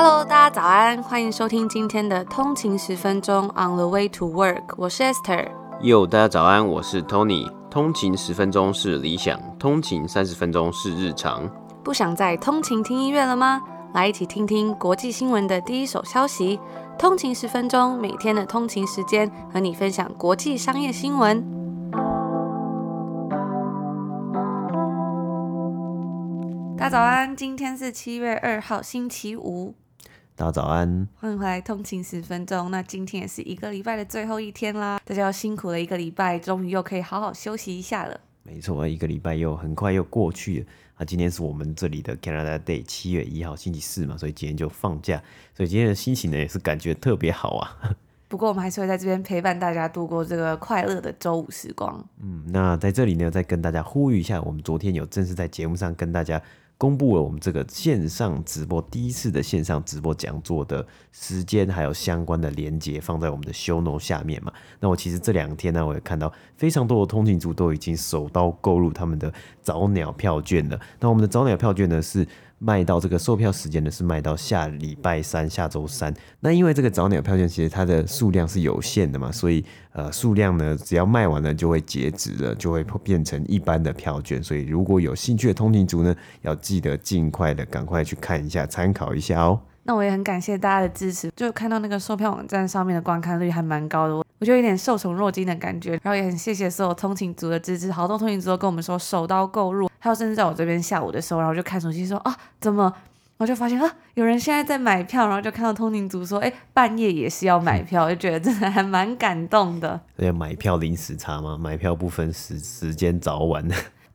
Hello，大家早安，欢迎收听今天的通勤十分钟 On the Way to Work，我是 Esther。Yo，大家早安，我是 Tony。通勤十分钟是理想，通勤三十分钟是日常。不想再通勤听音乐了吗？来一起听听国际新闻的第一手消息。通勤十分钟，每天的通勤时间和你分享国际商业新闻。大家早安，今天是七月二号，星期五。大家早安，欢迎回来通勤十分钟。那今天也是一个礼拜的最后一天啦，大家要辛苦了一个礼拜，终于又可以好好休息一下了。没错，一个礼拜又很快又过去了。那今天是我们这里的 Canada Day，七月一号星期四嘛，所以今天就放假，所以今天的心情呢也是感觉特别好啊。不过我们还是会在这边陪伴大家度过这个快乐的周五时光。嗯，那在这里呢，再跟大家呼吁一下，我们昨天有正式在节目上跟大家。公布了我们这个线上直播第一次的线上直播讲座的时间，还有相关的连接放在我们的 show note 下面嘛。那我其实这两天呢，我也看到非常多的通勤族都已经手刀购入他们的早鸟票券了。那我们的早鸟票券呢是。卖到这个售票时间呢是卖到下礼拜三，下周三。那因为这个早鸟票券其实它的数量是有限的嘛，所以呃数量呢只要卖完了就会截止了，就会变成一般的票券。所以如果有兴趣的通勤族呢，要记得尽快的赶快去看一下，参考一下哦。那我也很感谢大家的支持，就看到那个售票网站上面的观看率还蛮高的，我我就有点受宠若惊的感觉。然后也很谢谢所有通勤族的支持，好多通勤族都跟我们说手刀购入，还有甚至在我这边下午的时候，然后就看手机说啊怎么，我就发现啊有人现在在买票，然后就看到通勤族说哎半夜也是要买票，就觉得真的还蛮感动的。而且买票临时差吗？买票不分时时间早晚。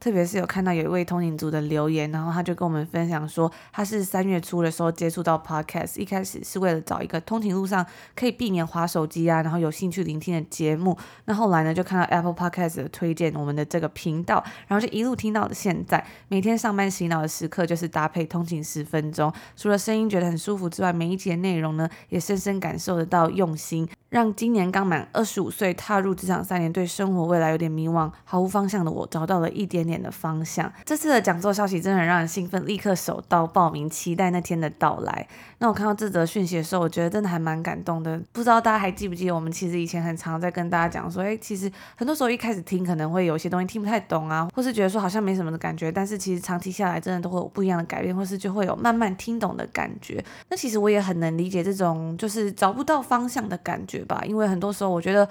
特别是有看到有一位通勤族的留言，然后他就跟我们分享说，他是三月初的时候接触到 Podcast，一开始是为了找一个通勤路上可以避免滑手机啊，然后有兴趣聆听的节目。那后来呢，就看到 Apple Podcast 的推荐我们的这个频道，然后就一路听到了现在。每天上班洗脑的时刻就是搭配通勤十分钟，除了声音觉得很舒服之外，每一集的内容呢，也深深感受得到用心。让今年刚满二十五岁、踏入职场三年、对生活未来有点迷茫、毫无方向的我，找到了一点点的方向。这次的讲座消息真的很让人兴奋，立刻手刀报名，期待那天的到来。那我看到这则讯息的时候，我觉得真的还蛮感动的。不知道大家还记不记得，我们其实以前很常在跟大家讲说，哎，其实很多时候一开始听可能会有些东西听不太懂啊，或是觉得说好像没什么的感觉，但是其实长期下来，真的都会有不一样的改变，或是就会有慢慢听懂的感觉。那其实我也很能理解这种就是找不到方向的感觉吧，因为很多时候。我觉得，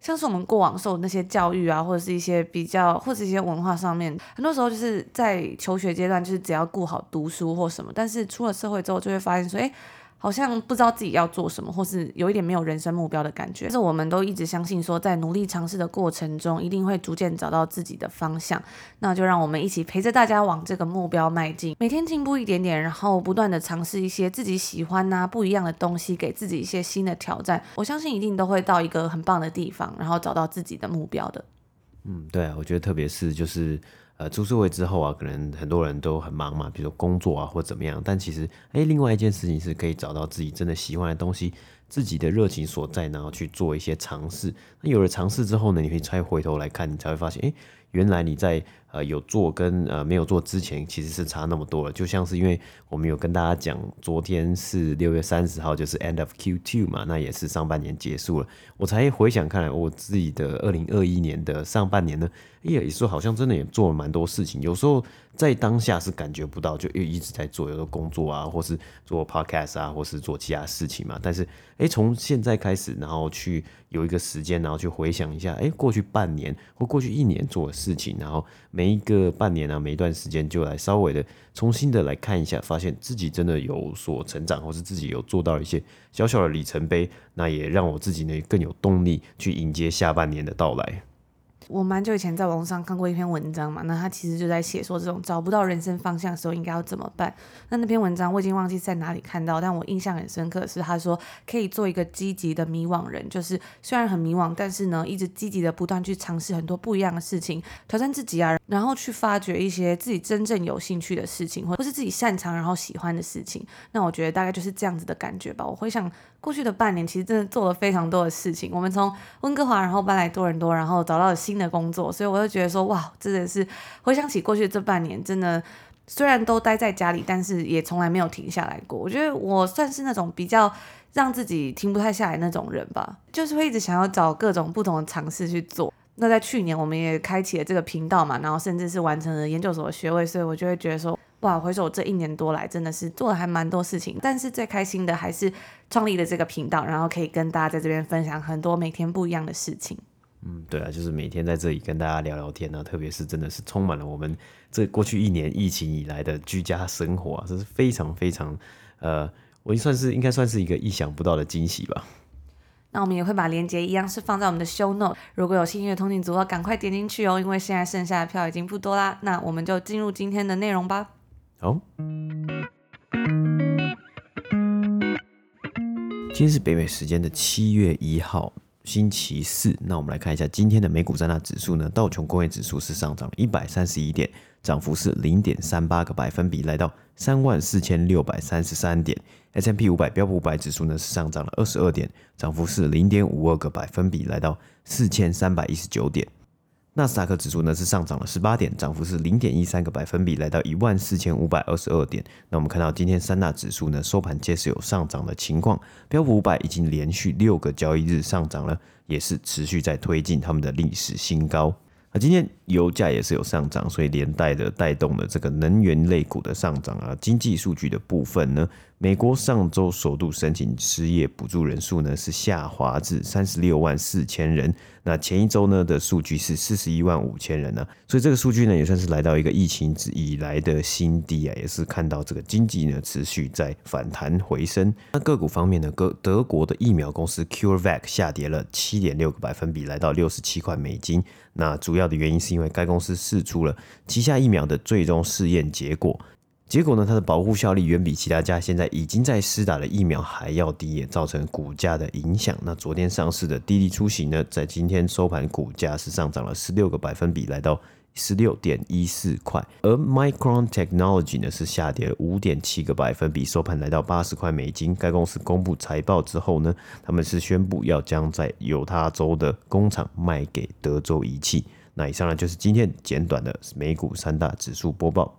像是我们过往受那些教育啊，或者是一些比较，或者一些文化上面，很多时候就是在求学阶段，就是只要顾好读书或什么，但是出了社会之后，就会发现说，诶。好像不知道自己要做什么，或是有一点没有人生目标的感觉。但是我们都一直相信说，在努力尝试的过程中，一定会逐渐找到自己的方向。那就让我们一起陪着大家往这个目标迈进，每天进步一点点，然后不断的尝试一些自己喜欢呐、不一样的东西，给自己一些新的挑战。我相信一定都会到一个很棒的地方，然后找到自己的目标的。嗯，对，我觉得特别是就是。呃，出社会之后啊，可能很多人都很忙嘛，比如说工作啊或怎么样。但其实，哎，另外一件事情是可以找到自己真的喜欢的东西，自己的热情所在，然后去做一些尝试。那有了尝试之后呢，你可以再回头来看，你才会发现，哎，原来你在。呃，有做跟呃没有做之前其实是差那么多了，就像是因为我们有跟大家讲，昨天是六月三十号，就是 end of Q two 嘛，那也是上半年结束了。我才回想看来，我自己的二零二一年的上半年呢，也也说好像真的也做了蛮多事情。有时候在当下是感觉不到，就一直在做，有的工作啊，或是做 podcast 啊，或是做其他事情嘛。但是哎，从现在开始，然后去有一个时间，然后去回想一下，哎，过去半年或过去一年做的事情，然后。每一个半年啊，每一段时间就来稍微的重新的来看一下，发现自己真的有所成长，或是自己有做到一些小小的里程碑，那也让我自己呢更有动力去迎接下半年的到来。我蛮久以前在网上看过一篇文章嘛，那他其实就在写说这种找不到人生方向的时候应该要怎么办。那那篇文章我已经忘记在哪里看到，但我印象很深刻是他说可以做一个积极的迷惘人，就是虽然很迷惘，但是呢一直积极的不断去尝试很多不一样的事情，挑战自己啊，然后去发掘一些自己真正有兴趣的事情，或者是自己擅长然后喜欢的事情。那我觉得大概就是这样子的感觉吧。我会想过去的半年，其实真的做了非常多的事情。我们从温哥华然后搬来多伦多，然后找到了新的工作，所以我就觉得说，哇，真的是回想起过去这半年，真的虽然都待在家里，但是也从来没有停下来过。我觉得我算是那种比较让自己停不太下来那种人吧，就是会一直想要找各种不同的尝试去做。那在去年，我们也开启了这个频道嘛，然后甚至是完成了研究所的学位，所以我就会觉得说，哇，回首这一年多来，真的是做了还蛮多事情。但是最开心的还是创立了这个频道，然后可以跟大家在这边分享很多每天不一样的事情。嗯，对啊，就是每天在这里跟大家聊聊天啊，特别是真的是充满了我们这过去一年疫情以来的居家生活啊，这是非常非常，呃，我算是应该算是一个意想不到的惊喜吧。那我们也会把链接一样是放在我们的 show note，如果有兴趣的通勤族，要赶快点进去哦，因为现在剩下的票已经不多啦。那我们就进入今天的内容吧。好，今天是北美时间的七月一号。星期四，那我们来看一下今天的美股三大指数呢。道琼工业指数是上涨了一百三十一点，涨幅是零点三八个百分比，来到三万四千六百三十三点。S M P 五百标普五百指数呢是上涨了二十二点，涨幅是零点五二个百分比，来到四千三百一十九点。纳斯达克指数呢是上涨了十八点，涨幅是零点一三个百分比，来到一万四千五百二十二点。那我们看到今天三大指数呢收盘皆是有上涨的情况，标普五百已经连续六个交易日上涨了，也是持续在推进他们的历史新高。那今天油价也是有上涨，所以连带的带动了这个能源类股的上涨啊。经济数据的部分呢，美国上周首度申请失业补助人数呢是下滑至三十六万四千人。那前一周呢的数据是四十一万五千人呢，所以这个数据呢也算是来到一个疫情以来的新低啊，也是看到这个经济呢持续在反弹回升。那个股方面呢，德德国的疫苗公司 CureVac 下跌了七点六个百分比，来到六十七块美金。那主要的原因是因为该公司释出了旗下疫苗的最终试验结果。结果呢，它的保护效力远比其他家现在已经在施打的疫苗还要低，也造成股价的影响。那昨天上市的滴滴出行呢，在今天收盘股价是上涨了十六个百分比，来到十六点一四块。而 Micron Technology 呢是下跌了五点七个百分比，收盘来到八十块美金。该公司公布财报之后呢，他们是宣布要将在犹他州的工厂卖给德州仪器。那以上呢就是今天简短的美股三大指数播报。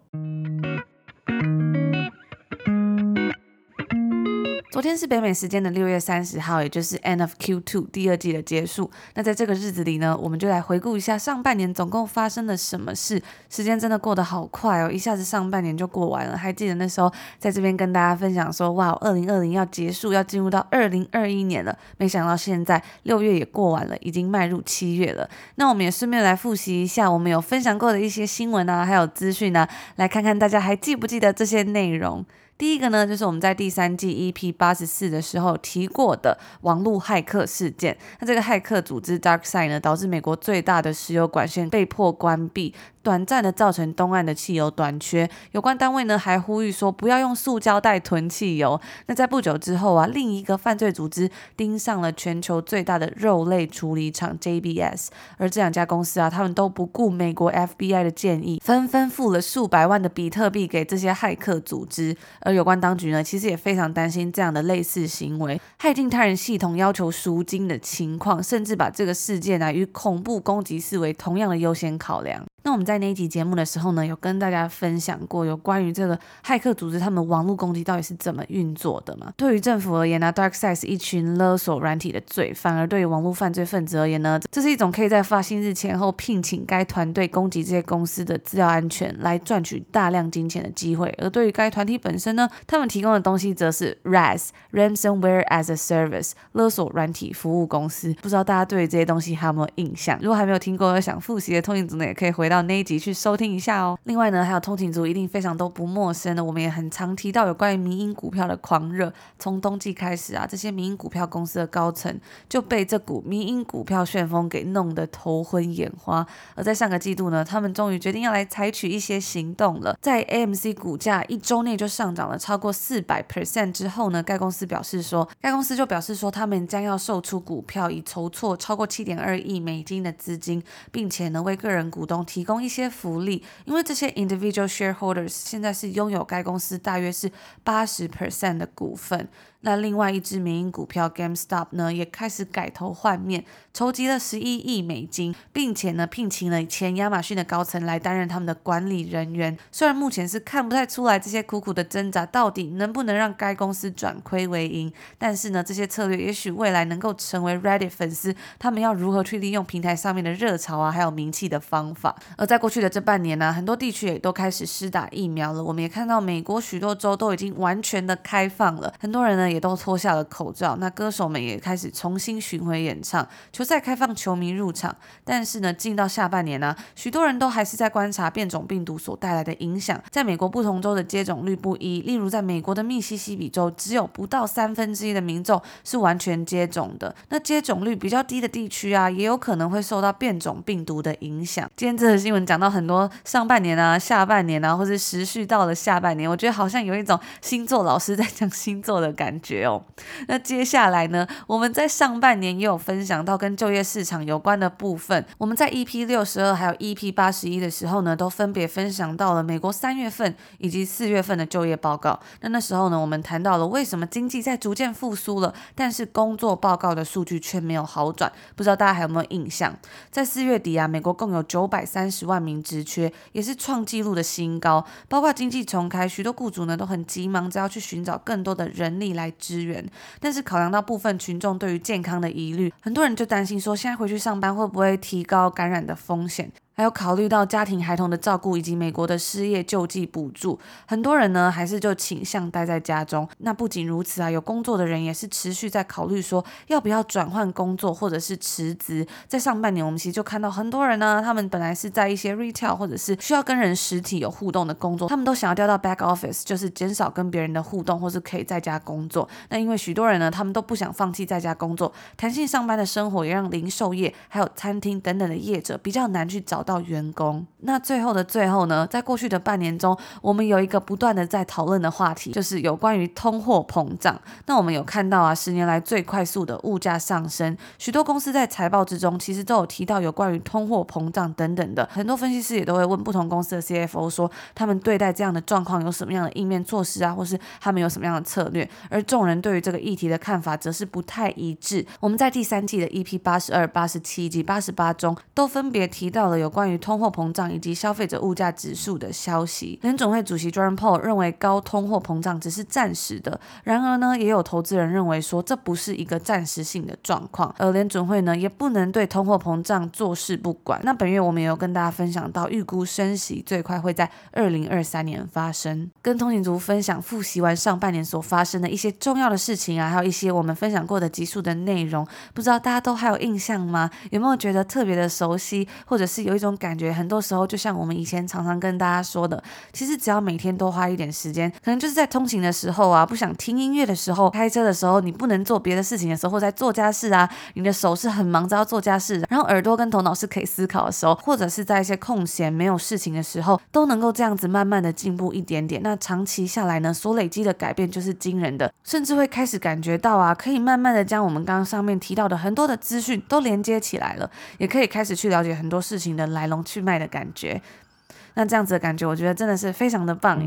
昨天是北美时间的六月三十号，也就是 End of Q2 第二季的结束。那在这个日子里呢，我们就来回顾一下上半年总共发生了什么事。时间真的过得好快哦，一下子上半年就过完了。还记得那时候在这边跟大家分享说，哇，二零二零要结束，要进入到二零二一年了。没想到现在六月也过完了，已经迈入七月了。那我们也顺便来复习一下我们有分享过的一些新闻啊，还有资讯啊，来看看大家还记不记得这些内容。第一个呢，就是我们在第三季 EP 八十四的时候提过的网络骇客事件。那这个骇客组织 DarkSide 呢，导致美国最大的石油管线被迫关闭。短暂的造成东岸的汽油短缺，有关单位呢还呼吁说不要用塑胶袋囤汽油。那在不久之后啊，另一个犯罪组织盯上了全球最大的肉类处理厂 JBS，而这两家公司啊，他们都不顾美国 FBI 的建议，纷纷付了数百万的比特币给这些骇客组织。而有关当局呢，其实也非常担心这样的类似行为，骇进他人系统要求赎金的情况，甚至把这个事件啊与恐怖攻击视为同样的优先考量。那我们在那一集节目的时候呢，有跟大家分享过有关于这个骇客组织他们网络攻击到底是怎么运作的嘛？对于政府而言呢，DarkSide 是一群勒索软体的罪犯；而对于网络犯罪分子而言呢，这是一种可以在发薪日前后聘请该团队攻击这些公司的资料安全，来赚取大量金钱的机会。而对于该团体本身呢，他们提供的东西则是 RAS（Ransomware as a Service） 勒索软体服务公司。不知道大家对于这些东西还有没有印象？如果还没有听过想复习的通勤族呢，也可以回到那一集去收听一下哦。另外呢，还有通勤族一定非常都不陌生的，我们也很常提到有关于民营股票的狂热。从冬季开始啊，这些民营股票公司的高层就被这股民营股票旋风给弄得头昏眼花。而在上个季度呢，他们终于决定要来采取一些行动了。在 AMC 股价一周内就上涨了超过四百 percent 之后呢，该公司表示说，该公司就表示说，他们将要售出股票，以筹措超过七点二亿美金的资金，并且呢，为个人股东提供一些。些福利，因为这些 individual shareholders 现在是拥有该公司大约是八十 percent 的股份。那另外一支民营股票 GameStop 呢，也开始改头换面，筹集了十一亿美金，并且呢，聘请了前亚马逊的高层来担任他们的管理人员。虽然目前是看不太出来这些苦苦的挣扎到底能不能让该公司转亏为盈，但是呢，这些策略也许未来能够成为 Reddit 粉丝他们要如何去利用平台上面的热潮啊，还有名气的方法。而在过去的这半年呢、很多地区也都开始施打疫苗了。我们也看到美国许多州都已经完全的开放了，很多人呢。也都脱下了口罩，那歌手们也开始重新巡回演唱，球赛开放球迷入场。但是呢，进到下半年呢、许多人都还是在观察变种病毒所带来的影响。在美国不同州的接种率不一，例如在美国的密西西比州，只有不到三分之一的民众是完全接种的。那接种率比较低的地区啊，也有可能会受到变种病毒的影响。今天这个新闻讲到很多上半年啊、下半年啊，或是持续到了下半年，我觉得好像有一种星座老师在讲星座的感觉。哦，那接下来呢，我们在上半年也有分享到跟就业市场有关的部分。我们在 EP 六十二还有 EP 八十一的时候呢，都分别分享到了美国三月份以及四月份的就业报告。那那时候呢，我们谈到了为什么经济在逐渐复苏了，但是工作报告的数据却没有好转。不知道大家还有没有印象？在四月底啊，美国共有九百三十万名职缺，也是创纪录的新高。包括经济重开，许多雇主呢都很急忙着要去寻找更多的人力来。支援，但是考量到部分群众对于健康的疑虑，很多人就担心说，现在回去上班会不会提高感染的风险？还有考虑到家庭孩童的照顾以及美国的失业救济补助，很多人呢还是就倾向待在家中。那不仅如此啊，有工作的人也是持续在考虑说要不要转换工作或者是辞职。在上半年，我们其实就看到很多人呢，他们本来是在一些 retail 或者是需要跟人实体有互动的工作，他们都想要调到 back office，就是减少跟别人的互动，或是可以在家工作。那因为许多人呢，他们都不想放弃在家工作，弹性上班的生活也让零售业还有餐厅等等的业者比较难去找到。到员工，那最后的最后呢，在过去的半年中，我们有一个不断的在讨论的话题，就是有关于通货膨胀。那我们有看到啊，十年来最快速的物价上升，许多公司在财报之中其实都有提到有关于通货膨胀等等的。很多分析师也都会问不同公司的 CFO 说，他们对待这样的状况有什么样的应变措施啊，或是他们有什么样的策略。而众人对于这个议题的看法则是不太一致。我们在第三季的 EP 八十二、八十七及八十八中都分别提到了有关。于通货膨胀以及消费者物价指数的消息，联准会主席 Jerome Powell 认为高通货膨胀只是暂时的。然而呢，也有投资人认为说这不是一个暂时性的状况，而联准会呢也不能对通货膨胀坐视不管。那本月我们也有跟大家分享到，预估升息最快会在二零二三年发生。跟通勤族分享复习完上半年所发生的一些重要的事情啊，还有一些我们分享过的集数的内容，不知道大家都还有印象吗？有没有觉得特别的熟悉，或者是有这种感觉很多时候就像我们以前常常跟大家说的，其实只要每天多花一点时间，可能就是在通勤的时候啊，不想听音乐的时候，开车的时候，你不能做别的事情的时候，或在做家事啊，你的手是很忙着要做家事，然后耳朵跟头脑是可以思考的时候，或者是在一些空闲没有事情的时候，都能够这样子慢慢的进步一点点。那长期下来呢，所累积的改变就是惊人的，甚至会开始感觉到啊，可以慢慢的将我们刚刚上面提到的很多的资讯都连接起来了，也可以开始去了解很多事情的来龙去脉的感觉，那这样子的感觉，我觉得真的是非常的棒。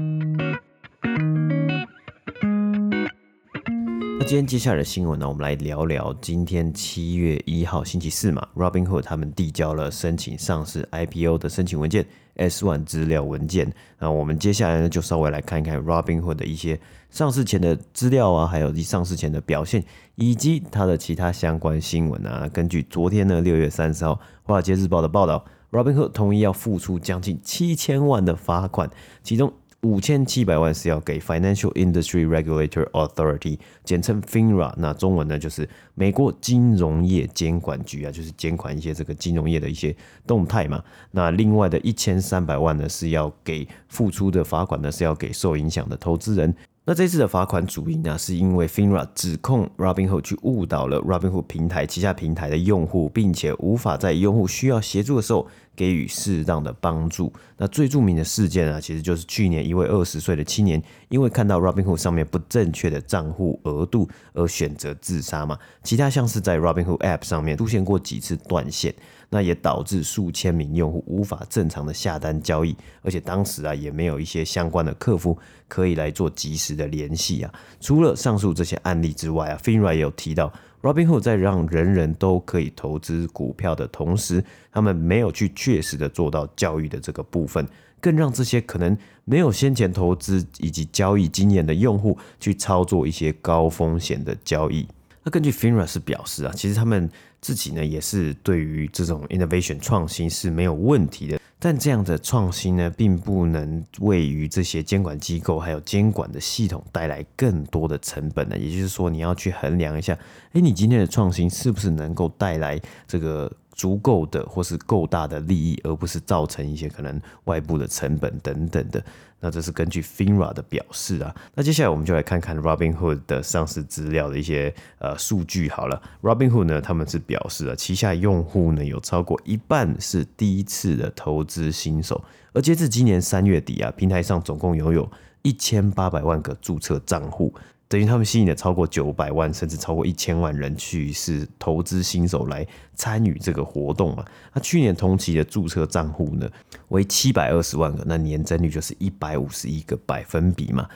那今天接下来的新闻呢，我们来聊聊今天七月一号星期四嘛，Robinhood 他们递交了申请上市 IPO 的申请文件 S1 资料文件。那我们接下来呢，就稍微来看一看 Robinhood 的一些上市前的资料啊，还有上市前的表现，以及它的其他相关新闻啊。根据昨天呢，六月三十号华尔街日报的报道。Robinhood 同意要付出将近七千万的罚款，其中五千七百万是要给 Financial Industry Regulator Authority，简称 FINRA，那中文呢就是美国金融业监管局啊，就是监管一些这个金融业的一些动态嘛。那另外的一千三百万呢是要给付出的罚款呢是要给受影响的投资人。那这次的罚款主因呢，是因为 FINRA 指控 Robinhood 去误导了 Robinhood 平台旗下平台的用户，并且无法在用户需要协助的时候给予适当的帮助。那最著名的事件啊，其实就是去年一位二十岁的青年，因为看到 Robinhood 上面不正确的账户额度而选择自杀嘛。其他像是在 Robinhood App 上面出现过几次断线，那也导致数千名用户无法正常的下单交易，而且当时啊也没有一些相关的客服可以来做及时的联系啊。除了上述这些案例之外啊，Finra 也有提到。Robinhood 在让人人都可以投资股票的同时，他们没有去确实的做到教育的这个部分，更让这些可能没有先前投资以及交易经验的用户去操作一些高风险的交易。那根据 Finra 是表示啊，其实他们自己呢也是对于这种 innovation 创新是没有问题的。但这样的创新呢，并不能为于这些监管机构还有监管的系统带来更多的成本呢。也就是说，你要去衡量一下，哎，你今天的创新是不是能够带来这个。足够的或是够大的利益，而不是造成一些可能外部的成本等等的。那这是根据 Finra 的表示啊。那接下来我们就来看看 Robinhood 的上市资料的一些呃数据好了。Robinhood 呢，他们是表示啊，旗下用户呢有超过一半是第一次的投资新手，而截至今年三月底啊，平台上总共拥有一千八百万个注册账户。等于他们吸引了超过九百万，甚至超过一千万人去是投资新手来参与这个活动嘛？那去年同期的注册账户呢为七百二十万个，那年增率就是一百五十一个百分比嘛。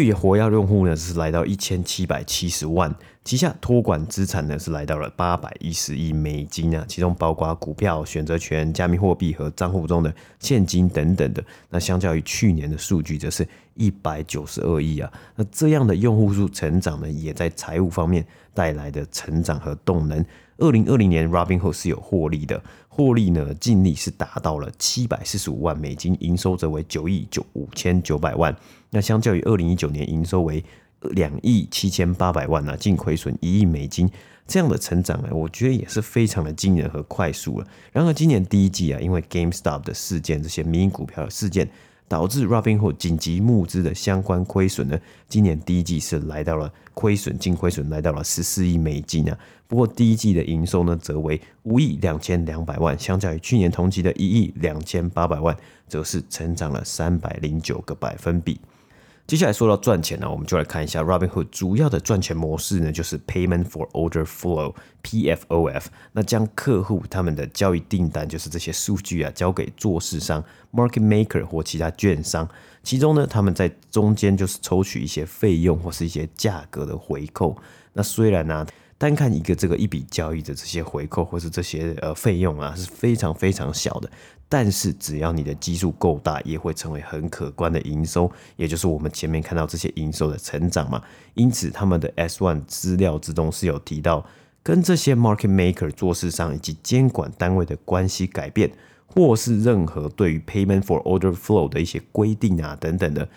月活跃用户呢是来到一千七百七十万，旗下托管资产呢是来到了八百一十亿美金啊，其中包括股票、选择权、加密货币和账户中的现金等等的。那相较于去年的数据，则是一百九十二亿啊。那这样的用户数成长呢，也在财务方面带来的成长和动能。二零二零年，Robinhood 是有获利的，获利呢净利是达到了七百四十五万美金，营收则为九亿九五千九百万。那相较于二零一九年营收为两亿七千八百万啊，净亏损一亿美金，这样的成长呢，我觉得也是非常的惊人和快速了。然而今年第一季啊，因为 GameStop 的事件，这些民营股票的事件。导致 Robinhood 紧急募资的相关亏损呢，今年第一季是来到了亏损，净亏损来到了十四亿美金啊。不过第一季的营收呢，则为五亿两千两百万，相较于去年同期的一亿两千八百万，则是成长了三百零九个百分比。接下来说到赚钱呢，我们就来看一下 Robinhood 主要的赚钱模式呢，就是 Payment for Order Flow（PFOF）。那将客户他们的交易订单，就是这些数据啊，交给做市商 （Market Maker） 或其他券商，其中呢，他们在中间就是抽取一些费用或是一些价格的回扣。那虽然呢、单看一个这个一笔交易的这些回扣或是这些呃费用啊，是非常非常小的。但是只要你的基数够大，也会成为很可观的营收，也就是我们前面看到这些营收的成长嘛。因此，他们的 S one 资料之中是有提到，跟这些 market maker 做市商以及监管单位的关系改变，或是任何对于 payment for order flow 的一些规定啊等等的，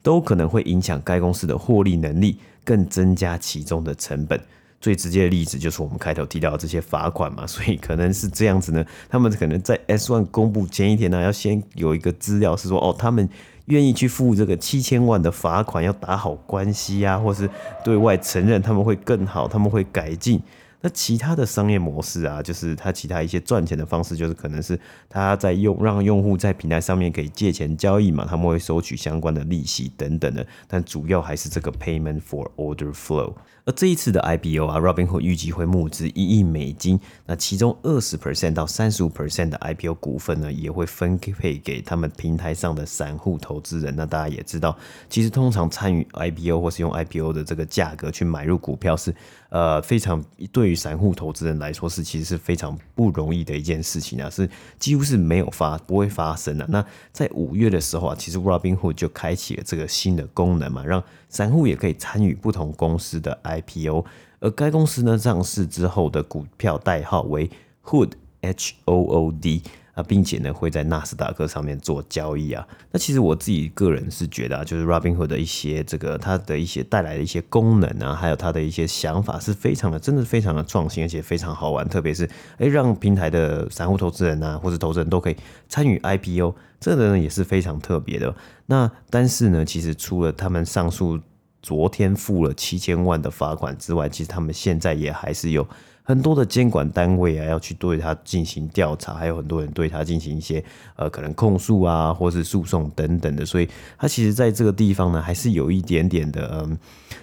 都可能会影响该公司的获利能力，更增加其中的成本。最直接的例子就是我们开头提到的这些罚款嘛，所以可能是这样子呢。他们可能在 S one 公布前一天呢，要先有一个资料是说，哦，他们愿意去付这个七千万的罚款，要打好关系啊，或是对外承认他们会更好，他们会改进。那其他的商业模式啊，就是他其他一些赚钱的方式，就是可能是他在用让用户在平台上面可以借钱交易嘛，他们会收取相关的利息等等的，但主要还是这个 payment for order flow。而这一次的 IPO 啊，Robinhood 预计会募资一亿美金，那其中二十 percent 到三十五 percent 的 IPO 股份呢，也会分配给他们平台上的散户投资人。那大家也知道，其实通常参与 IPO 或是用 IPO 的这个价格去买入股票是。呃，非常对于散户投资人来说是其实是非常不容易的一件事情啊，是几乎是没有发不会发生的。那在五月的时候啊，其实 Robinhood 就开启了这个新的功能嘛，让散户也可以参与不同公司的 IPO。而该公司呢，上市之后的股票代号为 Hood H O O D。啊，并且呢，会在纳斯达克上面做交易啊。那其实我自己个人是觉得啊，就是 Robinhood 的一些这个它的一些带来的一些功能啊，还有它的一些想法是非常的，真的非常的创新，而且非常好玩。特别是诶，让平台的散户投资人啊，或者投资人都可以参与 IPO，这个呢也是非常特别的。那但是呢，其实除了他们上述昨天付了七千万的罚款之外，其实他们现在也还是有。很多的监管单位啊，要去对他进行调查，还有很多人对他进行一些呃可能控诉啊，或是诉讼等等的，所以他其实在这个地方呢，还是有一点点的，嗯，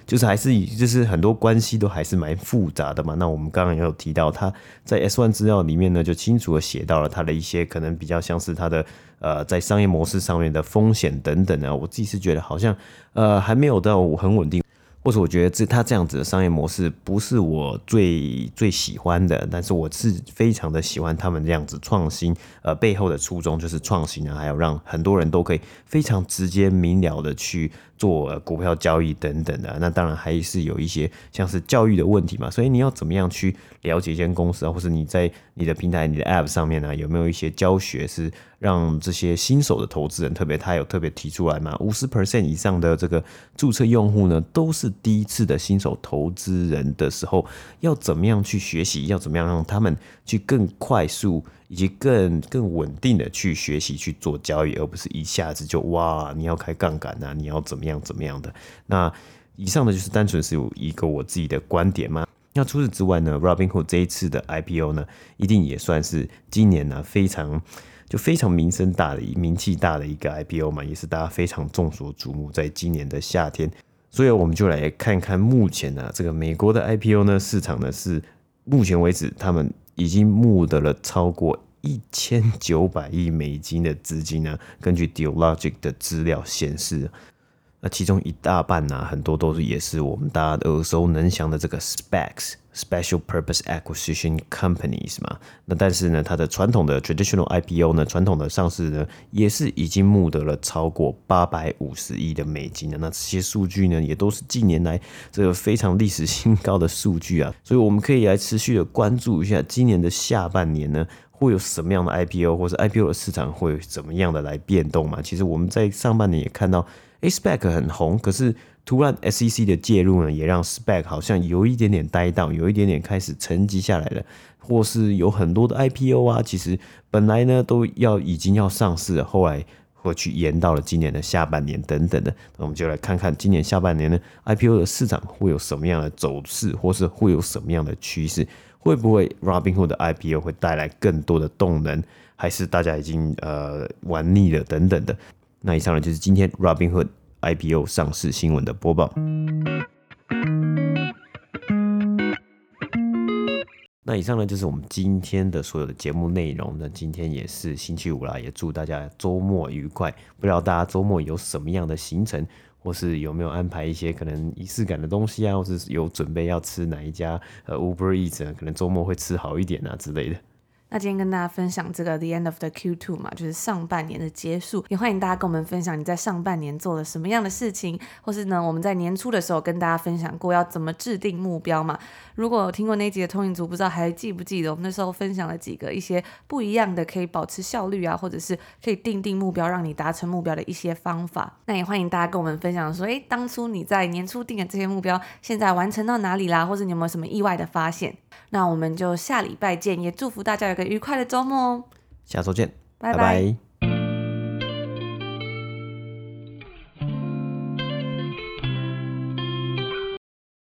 就是还是就是很多关系都还是蛮复杂的嘛。那我们刚刚也有提到，他在 S1 资料里面呢，就清楚的写到了他的一些可能比较像是他的呃在商业模式上面的风险等等啊，我自己是觉得好像呃还没有到很稳定。或者我觉得这他这样子的商业模式不是我最最喜欢的，但是我是非常的喜欢他们这样子创新，呃，背后的初衷就是创新啊，还有让很多人都可以非常直接明了的去做股票交易等等的。那当然还是有一些像是教育的问题嘛，所以你要怎么样去了解一间公司啊，或是你在你的平台、你的 App 上面呢，有没有一些教学是？让这些新手的投资人，特别他有特别提出来嘛，五十 percent 以上的这个注册用户呢，都是第一次的新手投资人的时候，要怎么样去学习？要怎么样让他们去更快速以及更更稳定的去学习去做交易，而不是一下子就哇，你要开杠杆啊，你要怎么样怎么样的？那以上呢，就是单纯是有一个我自己的观点嘛。那除此之外呢，Robinhood 这一次的 IPO 呢，一定也算是今年呢非常。就非常名声大的、名气大的一个 IPO 嘛，也是大家非常众所瞩目，在今年的夏天，所以我们就来看看目前呢、这个美国的 IPO 呢市场呢是目前为止他们已经募得了超过一千九百亿美金的资金呢，根据 Dealogic 的资料显示。那其中一大半呢、很多都是也是我们大家耳熟能详的这个 SPACs（Special Purpose Acquisition Companies） 嘛。那但是呢，它的传统的 Traditional IPO 呢，传统的上市呢，也是已经募得了超过八百五十亿的美金的。那这些数据呢，也都是近年来这个非常历史新高的数据啊。所以我们可以来持续的关注一下今年的下半年呢，会有什么样的 IPO，或者 IPO 的市场会怎么样的来变动嘛？其实我们在上半年也看到。SPAC 很红，可是突然 SEC 的介入呢，也让 SPAC 好像有一点点呆到，有一点点开始沉寂下来了，或是有很多的 IPO 啊，其实本来呢都要已经要上市了，后来或去延到了今年的下半年等等的，那我们就来看看今年下半年呢 IPO 的市场会有什么样的走势，或是会有什么样的趋势，会不会 Robinhood 的 IPO 会带来更多的动能，还是大家已经呃玩腻了等等的。那以上呢，就是今天 Robinhood IPO 上市新闻的播报。那以上呢，就是我们今天的所有的节目内容。那今天也是星期五啦，也祝大家周末愉快。不知道大家周末有什么样的行程，或是有没有安排一些可能仪式感的东西啊，或是有准备要吃哪一家呃 Uber Eats 可能周末会吃好一点啊之类的。那今天跟大家分享这个 The End of the Q2 嘛，就是上半年的结束，也欢迎大家跟我们分享你在上半年做了什么样的事情，或是呢，我们在年初的时候跟大家分享过要怎么制定目标嘛。如果有听过那集的通勤族，不知道还记不记得我们那时候分享了几个一些不一样的可以保持效率啊，或者是可以定定目标让你达成目标的一些方法。那也欢迎大家跟我们分享说，诶，当初你在年初定的这些目标，现在完成到哪里啦？或者你有没有什么意外的发现？那我们就下礼拜见，也祝福大家有个愉快的周末哦。下周见，拜拜。拜拜。